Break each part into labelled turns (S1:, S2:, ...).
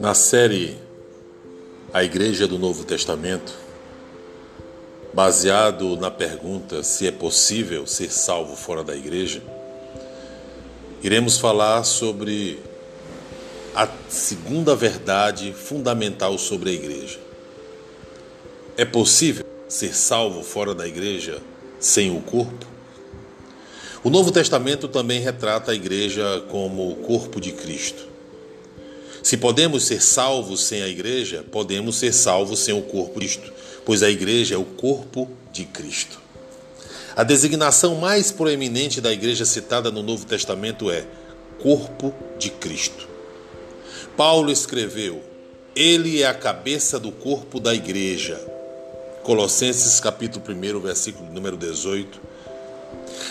S1: Na série A Igreja do Novo Testamento, baseado na pergunta se é possível ser salvo fora da igreja, iremos falar sobre a segunda verdade fundamental sobre a igreja. É possível ser salvo fora da igreja sem o corpo? O Novo Testamento também retrata a igreja como o corpo de Cristo. Se podemos ser salvos sem a igreja, podemos ser salvos sem o corpo de Cristo, pois a igreja é o corpo de Cristo. A designação mais proeminente da igreja citada no Novo Testamento é corpo de Cristo. Paulo escreveu: Ele é a cabeça do corpo da igreja. Colossenses capítulo 1, versículo número 18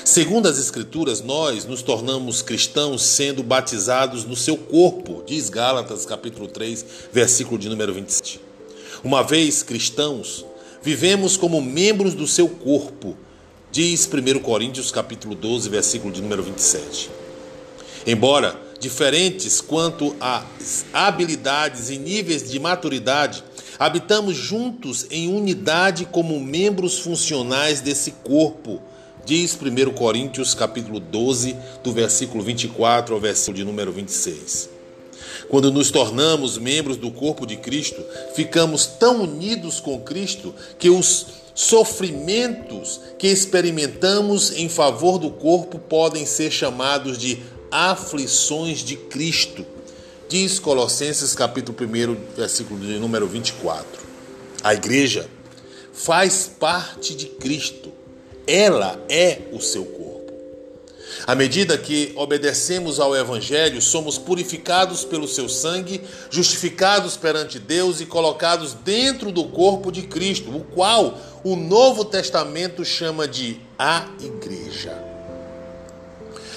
S1: Segundo as Escrituras, nós nos tornamos cristãos sendo batizados no seu corpo, diz Gálatas capítulo 3, versículo de número 27. Uma vez cristãos, vivemos como membros do seu corpo, diz 1 Coríntios capítulo 12, versículo de número 27. Embora diferentes quanto às habilidades e níveis de maturidade, habitamos juntos em unidade como membros funcionais desse corpo Diz 1 Coríntios capítulo 12, do versículo 24 ao versículo de número 26. Quando nos tornamos membros do corpo de Cristo, ficamos tão unidos com Cristo que os sofrimentos que experimentamos em favor do corpo podem ser chamados de aflições de Cristo. Diz Colossenses capítulo 1, versículo de número 24. A igreja faz parte de Cristo ela é o seu corpo. À medida que obedecemos ao Evangelho, somos purificados pelo seu sangue, justificados perante Deus e colocados dentro do corpo de Cristo, o qual o Novo Testamento chama de a Igreja.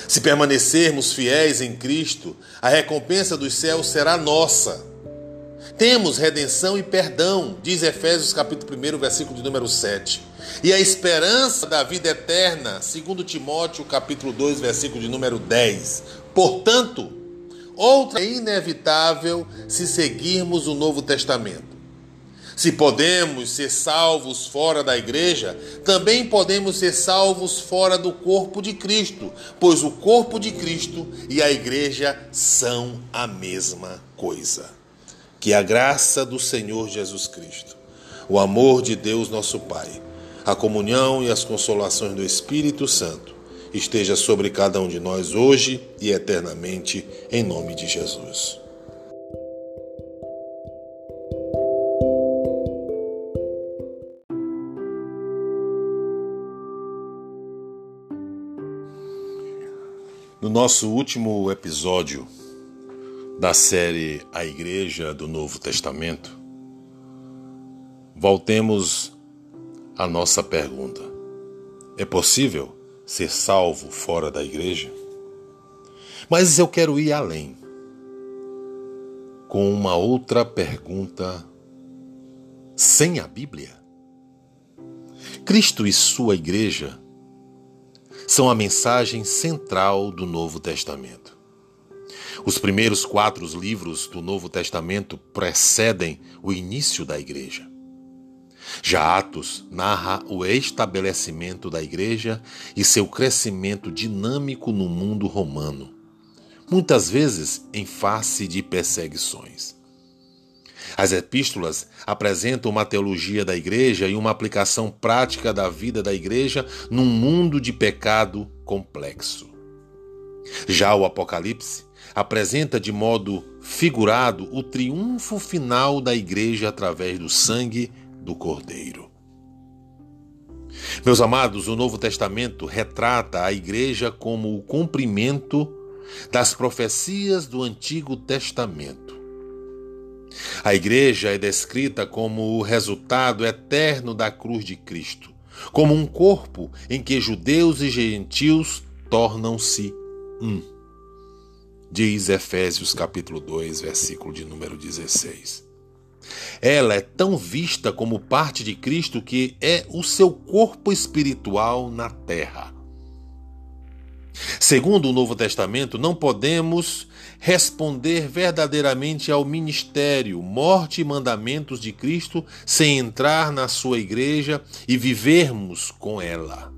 S1: Se permanecermos fiéis em Cristo, a recompensa dos céus será nossa. Temos redenção e perdão, diz Efésios capítulo 1, versículo de número 7. E a esperança da vida eterna, segundo Timóteo capítulo 2, versículo de número 10. Portanto, outra é inevitável se seguirmos o Novo Testamento. Se podemos ser salvos fora da igreja, também podemos ser salvos fora do corpo de Cristo, pois o corpo de Cristo e a igreja são a mesma coisa. Que a graça do Senhor Jesus Cristo, o amor de Deus nosso Pai, a comunhão e as consolações do Espírito Santo esteja sobre cada um de nós hoje e eternamente, em nome de Jesus. No nosso último episódio da série A Igreja do Novo Testamento, voltemos a nossa pergunta: é possível ser salvo fora da igreja? Mas eu quero ir além com uma outra pergunta sem a Bíblia. Cristo e sua igreja são a mensagem central do Novo Testamento. Os primeiros quatro livros do Novo Testamento precedem o início da igreja. Já Atos narra o estabelecimento da igreja e seu crescimento dinâmico no mundo romano, muitas vezes em face de perseguições. As epístolas apresentam uma teologia da igreja e uma aplicação prática da vida da igreja num mundo de pecado complexo. Já o Apocalipse apresenta de modo figurado o triunfo final da igreja através do sangue do Cordeiro. Meus amados, o Novo Testamento retrata a igreja como o cumprimento das profecias do Antigo Testamento. A igreja é descrita como o resultado eterno da cruz de Cristo, como um corpo em que judeus e gentios tornam-se um. Diz Efésios capítulo 2, versículo de número 16. Ela é tão vista como parte de Cristo que é o seu corpo espiritual na terra. Segundo o Novo Testamento, não podemos responder verdadeiramente ao ministério, morte e mandamentos de Cristo sem entrar na sua igreja e vivermos com ela.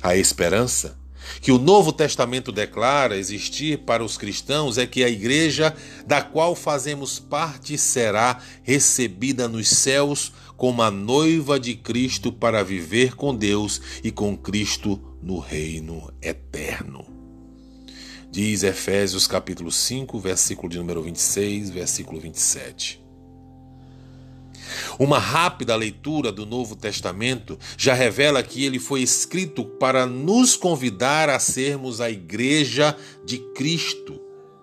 S1: A esperança que o Novo Testamento declara existir para os cristãos é que a igreja da qual fazemos parte será recebida nos céus como a noiva de Cristo para viver com Deus e com Cristo no reino eterno. Diz Efésios capítulo 5, versículo de número 26, versículo 27. Uma rápida leitura do Novo Testamento já revela que ele foi escrito para nos convidar a sermos a igreja de Cristo.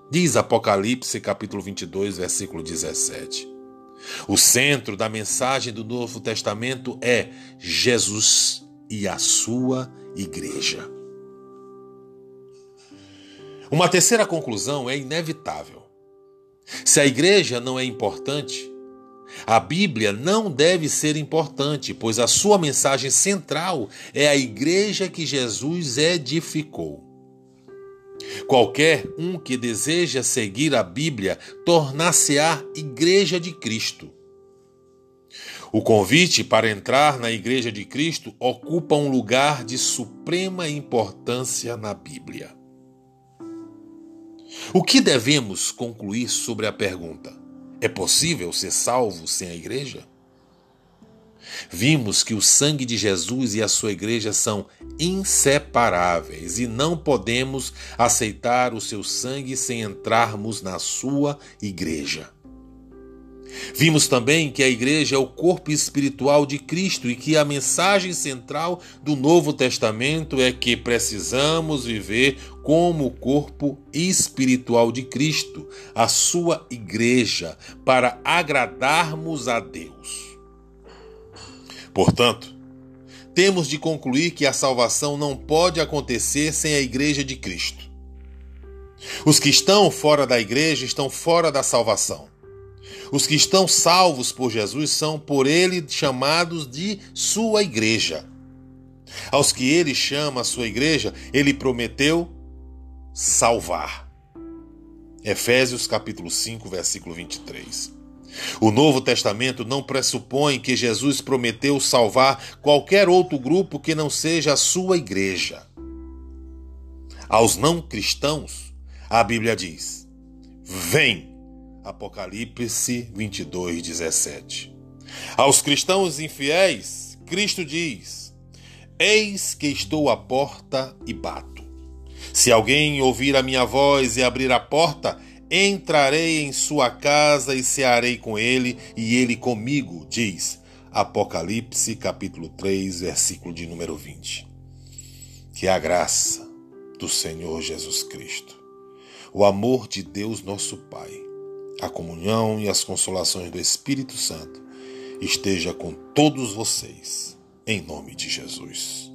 S1: Diz Apocalipse capítulo 22, versículo 17. O centro da mensagem do Novo Testamento é Jesus e a sua igreja. Uma terceira conclusão é inevitável. Se a igreja não é importante, a Bíblia não deve ser importante, pois a sua mensagem central é a igreja que Jesus edificou. Qualquer um que deseja seguir a Bíblia tornar-se-á igreja de Cristo. O convite para entrar na Igreja de Cristo ocupa um lugar de suprema importância na Bíblia. O que devemos concluir sobre a pergunta: é possível ser salvo sem a Igreja? Vimos que o sangue de Jesus e a sua igreja são inseparáveis e não podemos aceitar o seu sangue sem entrarmos na sua igreja. Vimos também que a igreja é o corpo espiritual de Cristo e que a mensagem central do Novo Testamento é que precisamos viver como o corpo espiritual de Cristo, a sua igreja, para agradarmos a Deus. Portanto, temos de concluir que a salvação não pode acontecer sem a Igreja de Cristo. Os que estão fora da igreja estão fora da salvação. Os que estão salvos por Jesus são por ele chamados de sua igreja. Aos que ele chama a sua igreja, ele prometeu salvar. Efésios capítulo 5, versículo 23. O Novo Testamento não pressupõe que Jesus prometeu salvar qualquer outro grupo que não seja a sua igreja. Aos não cristãos, a Bíblia diz: Vem. Apocalipse 22, 17. Aos cristãos infiéis, Cristo diz: Eis que estou à porta e bato. Se alguém ouvir a minha voz e abrir a porta, Entrarei em sua casa e cearei com ele, e ele comigo, diz Apocalipse capítulo 3, versículo de número 20. Que a graça do Senhor Jesus Cristo, o amor de Deus nosso Pai, a comunhão e as consolações do Espírito Santo esteja com todos vocês, em nome de Jesus.